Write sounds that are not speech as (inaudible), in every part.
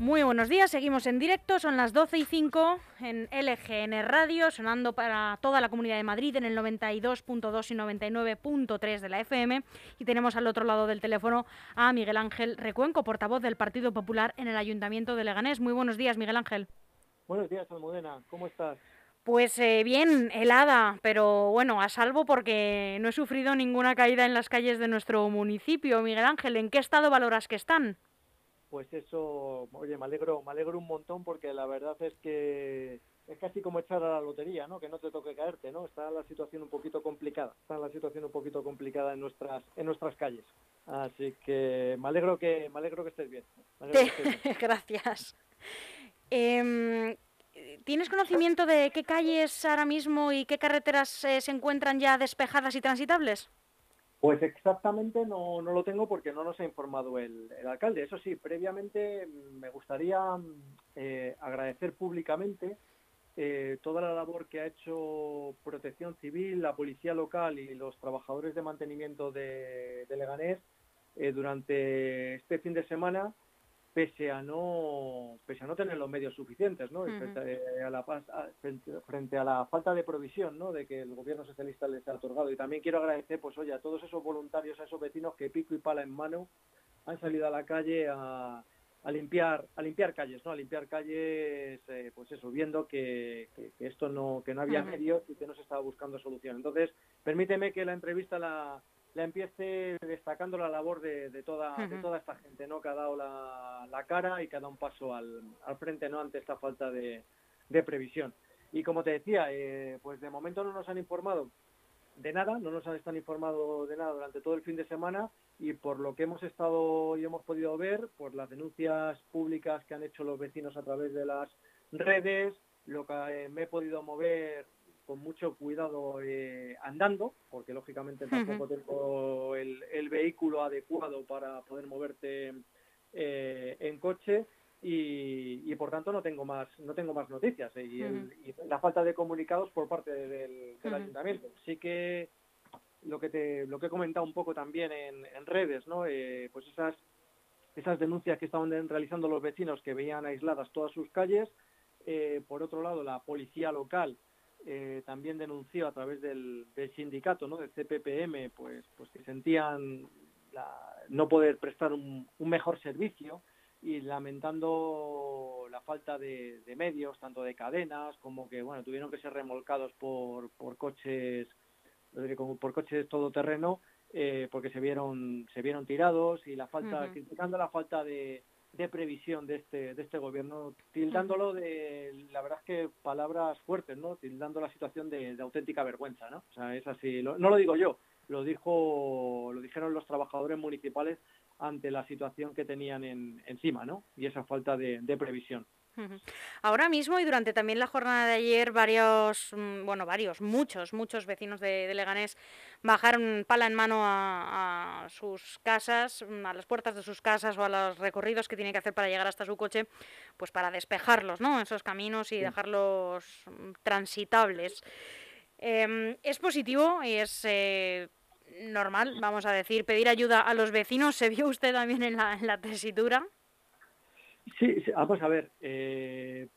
Muy buenos días, seguimos en directo, son las 12 y 5 en LGN Radio, sonando para toda la Comunidad de Madrid en el 92.2 y 99.3 de la FM. Y tenemos al otro lado del teléfono a Miguel Ángel Recuenco, portavoz del Partido Popular en el Ayuntamiento de Leganés. Muy buenos días, Miguel Ángel. Buenos días, Almudena, ¿cómo estás? Pues eh, bien, helada, pero bueno, a salvo porque no he sufrido ninguna caída en las calles de nuestro municipio. Miguel Ángel, ¿en qué estado valoras que están? Pues eso, oye, me alegro, me alegro un montón porque la verdad es que es casi como echar a la lotería, ¿no? Que no te toque caerte, ¿no? Está la situación un poquito complicada, está la situación un poquito complicada en nuestras en nuestras calles. Así que me alegro que me alegro que estés bien. (laughs) Gracias. Em, ¿Tienes conocimiento de qué calles ahora mismo y qué carreteras eh, se encuentran ya despejadas y transitables? Pues exactamente no, no lo tengo porque no nos ha informado el, alcalde. Eso sí, previamente me gustaría eh, agradecer públicamente eh, toda la labor que ha hecho Protección Civil, la Policía Local y los trabajadores de mantenimiento de, Leganés eh, durante este fin de semana pese a no pese a no tener los medios suficientes no frente, a la, frente, a la falta de provisión no de que el gobierno socialista les ha otorgado. Y también quiero agradecer pues oye a todos esos voluntarios a esos vecinos que pico y pala en mano han salido a la calle a, a limpiar a limpiar calles no a limpiar calles eh, pues eso viendo que, esto no que no había medios y que no se estaba buscando solución. Entonces permíteme que la entrevista la la empiece destacando la labor de, toda, de toda esta gente, ¿no? Que ha dado la, cara y que ha dado un paso al, al frente, ¿no? Ante esta falta de, previsión. Y como te decía, eh, pues de momento no nos han informado de nada, no nos han estado informado de nada durante todo el fin de semana y por lo que hemos estado y hemos podido ver, por las denuncias públicas que han hecho los vecinos a través de las redes, lo que eh, me he podido mover con mucho cuidado eh, andando, porque lógicamente tampoco tengo el, vehículo adecuado para poder moverte eh, en coche y, por tanto no tengo más no tengo más noticias eh, y, la falta de comunicados por parte del, ayuntamiento. Sí que lo que te lo que he comentado un poco también en, redes, ¿no? pues esas esas denuncias que estaban realizando los vecinos que veían aisladas todas sus calles. por otro lado, la policía local eh, también denunció a través del, sindicato, ¿no? del CPPM, pues, pues que sentían no poder prestar un, mejor servicio y lamentando la falta de, medios, tanto de cadenas como que bueno tuvieron que ser remolcados por, por coches por coches todoterreno eh, porque se vieron se vieron tirados y la falta criticando la falta de, de previsión de este, de este gobierno, tildándolo de, la verdad es que palabras fuertes, ¿no? Tildando la situación de, auténtica vergüenza, ¿no? O sea, es así, no lo digo yo, lo dijo, lo dijeron los trabajadores municipales ante la situación que tenían en, encima, ¿no? Y esa falta de previsión. Ahora mismo y durante también la jornada de ayer, varios, mm, bueno, varios, muchos, muchos vecinos de, Leganés bajaron pala en mano a, sus casas, mm, a las puertas de sus casas o a los recorridos que tienen que hacer para llegar hasta su coche, pues para despejarlos, ¿no? Esos caminos y dejarlos mm, transitables. Em, es positivo y es eh, normal, vamos a decir, pedir ayuda a los vecinos. (laughs) ¿Se vio usted también en la, en la tesitura? Sí, vamos a ver, eh,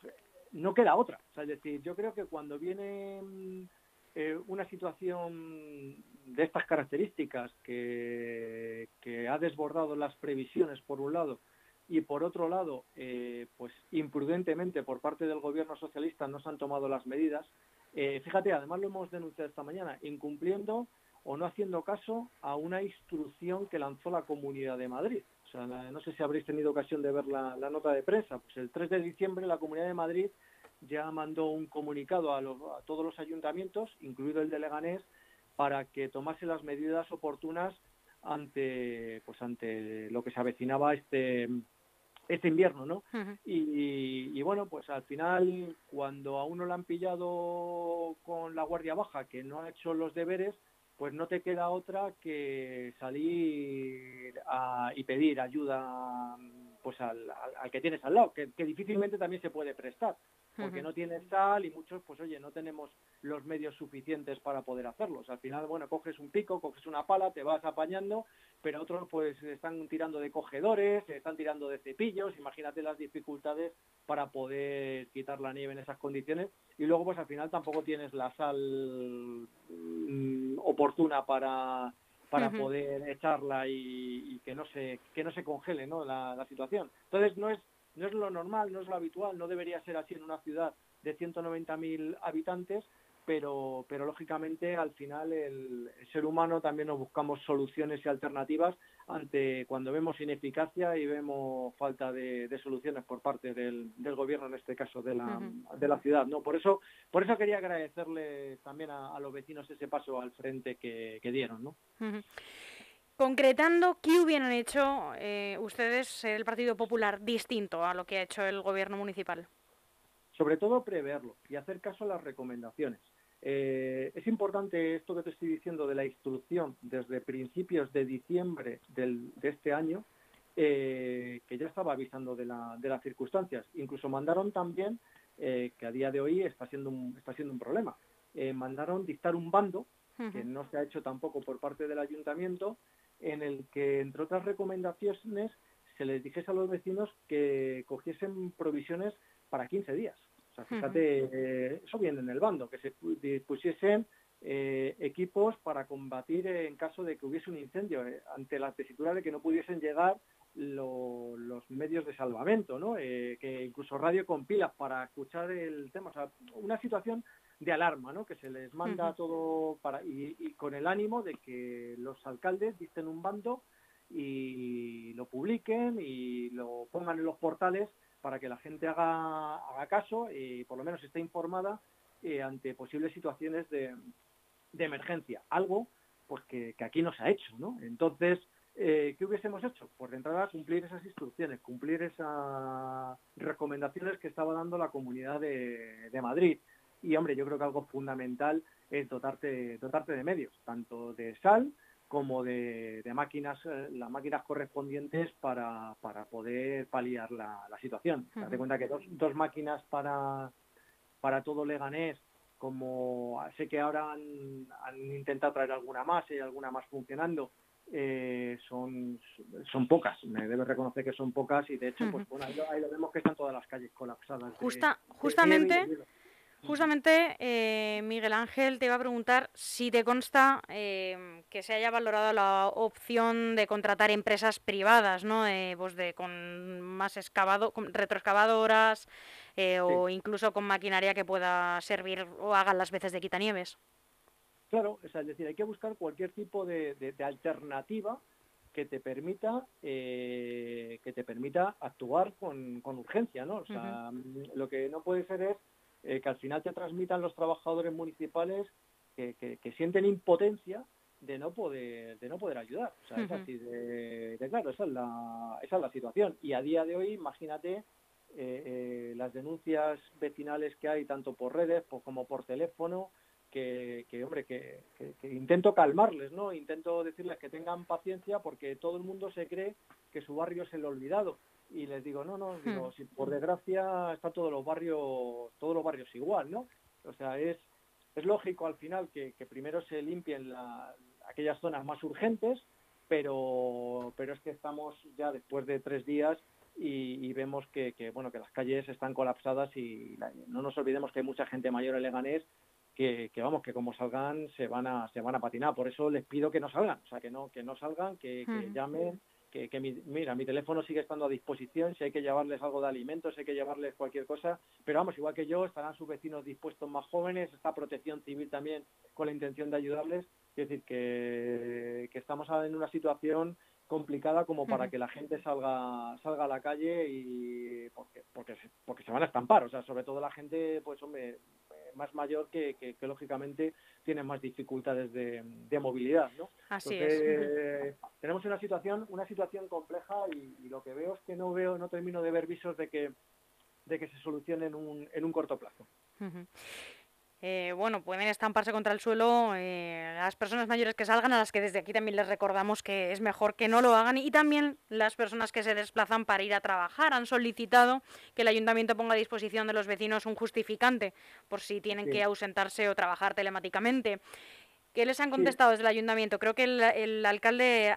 no queda otra. es decir, yo creo que cuando viene eh, una situación de estas características que, que, ha desbordado las previsiones por un lado y por otro lado, eh, pues imprudentemente por parte del gobierno socialista no se han tomado las medidas. fíjate, además lo hemos denunciado esta mañana, incumpliendo o no haciendo caso a una instrucción que lanzó la Comunidad de Madrid no sé si habréis tenido ocasión de ver la, nota de prensa. Pues el 3 de diciembre la Comunidad de Madrid ya mandó un comunicado a, todos los ayuntamientos, incluido el de Leganés, para que tomase las medidas oportunas ante, pues ante lo que se avecinaba este este invierno, ¿no? y, bueno, pues al final, cuando a uno lo han pillado con la guardia baja, que no ha hecho los deberes, pues no te queda otra que salir y pedir ayuda pues al, que tienes al lado, que, difícilmente también se puede prestar. Porque no tienes sal y muchos, pues oye, no tenemos los medios suficientes para poder hacerlos. Al final, bueno, coges un pico, coges una pala, te vas apañando, pero otros pues están tirando de cogedores, están tirando de cepillos, imagínate las dificultades para poder quitar la nieve en esas condiciones y luego pues al final tampoco tienes la sal mm, oportuna para para poder echarla y, que no se que no se congele ¿no? La, la situación entonces no es no es lo normal no es lo habitual no debería ser así en una ciudad de 190.000 habitantes pero, pero lógicamente al final el, ser humano también nos buscamos soluciones y alternativas ante cuando vemos ineficacia y vemos falta de, soluciones por parte del, del, gobierno, en este caso de la, de la ciudad. ¿no? Por eso, por eso quería agradecerle también a, los vecinos ese paso al frente que, dieron. ¿no? Concretando, ¿qué hubieran hecho eh, ustedes, el Partido Popular, distinto a lo que ha hecho el gobierno municipal? Sobre todo preverlo y hacer caso a las recomendaciones. Eh, es importante esto que te estoy diciendo de la instrucción desde principios de diciembre de este año, eh, que ya estaba avisando de, las circunstancias. Incluso mandaron también, que a día de hoy está siendo un, está siendo un problema, mandaron dictar un bando, que no se ha hecho tampoco por parte del ayuntamiento, en el que, entre otras recomendaciones, se les dijese a los vecinos que cogiesen provisiones para 15 días. O sea, fíjate, eh, eso viene en el bando, que se dispusiesen eh, equipos para combatir en caso de que hubiese un incendio, eh, ante la tesitura de que no pudiesen llegar los medios de salvamento, ¿no? que incluso radio con pilas para escuchar el tema. O sea, una situación de alarma, ¿no? Que se les manda todo para y, y, con el ánimo de que los alcaldes dicten un bando y lo publiquen y lo pongan en los portales para que la gente haga, haga caso y por lo menos esté informada eh, ante posibles situaciones de, emergencia. Algo pues que, aquí no se ha hecho, ¿no? Entonces, eh, ¿qué hubiésemos hecho? Pues de entrada cumplir esas instrucciones, cumplir esas recomendaciones que estaba dando la Comunidad de, de Madrid. Y hombre, yo creo que algo fundamental es dotarte, dotarte de medios, tanto de sal como de, máquinas, eh, las máquinas correspondientes para, para poder paliar la, situación. Date cuenta que dos, dos máquinas para, para todo Leganés, como sé que ahora han, han intentado traer alguna más y alguna más funcionando, eh, son, son pocas. Me debe reconocer que son pocas y de hecho, pues bueno, ahí lo, vemos que están todas las calles colapsadas. Justa, justamente. Justamente, eh, Miguel Ángel, te iba a preguntar si te consta eh, que se haya valorado la opción de contratar empresas privadas, ¿no? Eh, pues de, con más excavado, con retroexcavadoras o incluso con maquinaria que pueda servir o hagan las veces de quitanieves. Claro, es decir, hay que buscar cualquier tipo de, alternativa que te permita que te permita actuar con, urgencia, ¿no? O sea, lo que no puede ser es eh, que al final te transmitan los trabajadores municipales que, sienten impotencia de no poder de no poder ayudar. O sea, es así de, claro, esa es, la, esa es la situación. Y a día de hoy, imagínate eh, eh, las denuncias vecinales que hay tanto por redes como por teléfono, que, hombre, que, intento calmarles, ¿no? Intento decirles que tengan paciencia porque todo el mundo se cree que su barrio es el olvidado y les digo, no, no, digo, hmm. si por desgracia están todos los barrios, todos los barrios igual, ¿no? O sea, es, es lógico al final que, primero se limpien la, aquellas zonas más urgentes, pero, pero es que estamos ya después de tres días y, vemos que, bueno que las calles están colapsadas y no nos olvidemos que hay mucha gente mayor en Leganés que, que, vamos que como salgan se van a se van a patinar por eso les pido que no salgan o sea que no que no salgan que, que hmm. llamen que, mi, mira, mi teléfono sigue estando a disposición, si hay que llevarles algo de alimentos, si hay que llevarles cualquier cosa, pero vamos, igual que yo, estarán sus vecinos dispuestos más jóvenes, está protección civil también con la intención de ayudarles, es decir, que, que estamos en una situación complicada como para que la gente salga salga a la calle y porque porque porque se van a estampar. O sea sobre todo la gente pues hombre más mayor que, que, lógicamente tiene más dificultades de, movilidad, ¿no? Así es. tenemos una situación, una situación compleja y, lo que veo es que no veo, no termino de ver visos de que de que se solucione en un, en un corto plazo. Eh, bueno, pueden estamparse contra el suelo eh, las personas mayores que salgan, a las que desde aquí también les recordamos que es mejor que no lo hagan, y también las personas que se desplazan para ir a trabajar. Han solicitado que el ayuntamiento ponga a disposición de los vecinos un justificante por si tienen que ausentarse o trabajar telemáticamente. ¿Qué les han contestado desde el ayuntamiento? Creo que el, alcalde eh,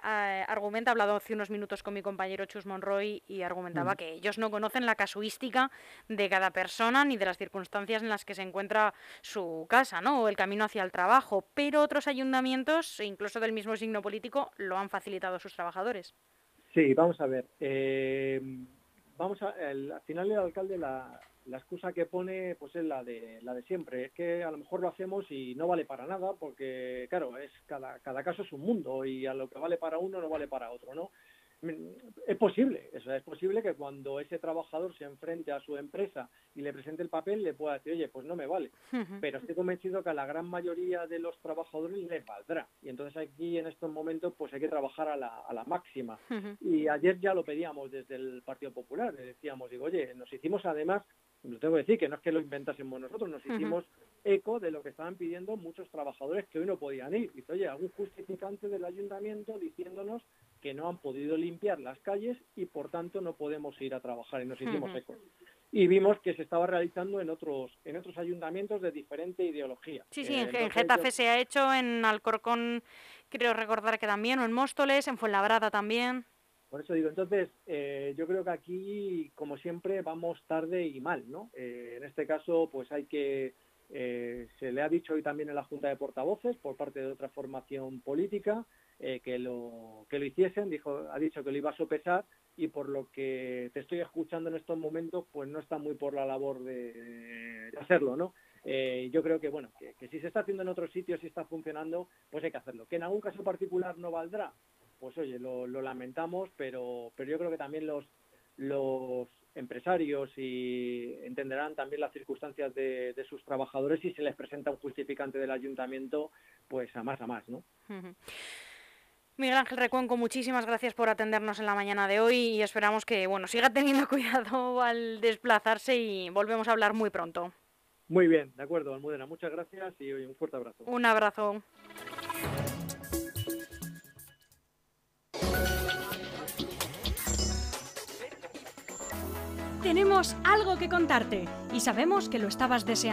argumenta, ha hablado hace unos minutos con mi compañero Chus Monroy y argumentaba mm. que ellos no conocen la casuística de cada persona ni de las circunstancias en las que se encuentra su casa ¿no? o el camino hacia el trabajo, pero otros ayuntamientos, incluso del mismo signo político, lo han facilitado a sus trabajadores. Sí, vamos a ver. Eh, vamos a, al final el alcalde la, la excusa que pone pues es la de la de siempre es que a lo mejor lo hacemos y no vale para nada porque claro es cada cada caso es un mundo y a lo que vale para uno no vale para otro no es posible, eso es posible que cuando ese trabajador se enfrente a su empresa y le presente el papel le pueda decir, oye, pues no me vale. Pero estoy convencido que a la gran mayoría de los trabajadores les valdrá. Y entonces aquí en estos momentos pues hay que trabajar a la, a la máxima. Y ayer ya lo pedíamos desde el Partido Popular, le decíamos, digo, oye, nos hicimos además lo tengo que decir, que no es que lo inventásemos nosotros, nos hicimos eco de lo que estaban pidiendo muchos trabajadores que hoy no podían ir. Dice, oye, algún justificante del ayuntamiento diciéndonos que no han podido limpiar las calles y por tanto no podemos ir a trabajar y nos hicimos eco. Y vimos que se estaba realizando en otros en otros ayuntamientos de diferente ideología. Sí, sí, en, eh, Getafe se ha hecho, en Alcorcón creo recordar que también, o en Móstoles, en Fuenlabrada también. Por eso digo, entonces, eh, yo creo que aquí, como siempre, vamos tarde y mal, ¿no? Eh, en este caso, pues hay que, eh, se le ha dicho hoy también en la Junta de Portavoces, por parte de otra formación política, que, lo, que lo hiciesen, dijo, ha dicho que lo iba a sopesar y por lo que te estoy escuchando en estos momentos, pues no está muy por la labor de, hacerlo, ¿no? yo creo que, bueno, que, que si se está haciendo en otros sitios y está funcionando, pues hay que hacerlo. Que en algún caso particular no valdrá, pues oye, lo, lamentamos, pero, pero yo creo que también los, los empresarios y entenderán también las circunstancias de, sus trabajadores y se les presenta un justificante del ayuntamiento, pues a más a más, ¿no? Miguel Ángel Recuenco, muchísimas gracias por atendernos en la mañana de hoy y esperamos que bueno siga teniendo (laughs) cuidado al desplazarse y volvemos a hablar muy pronto. Muy bien, de acuerdo, Almudena. Muchas gracias y un fuerte abrazo. Un abrazo. Tenemos algo que contarte y sabemos que lo estabas deseando.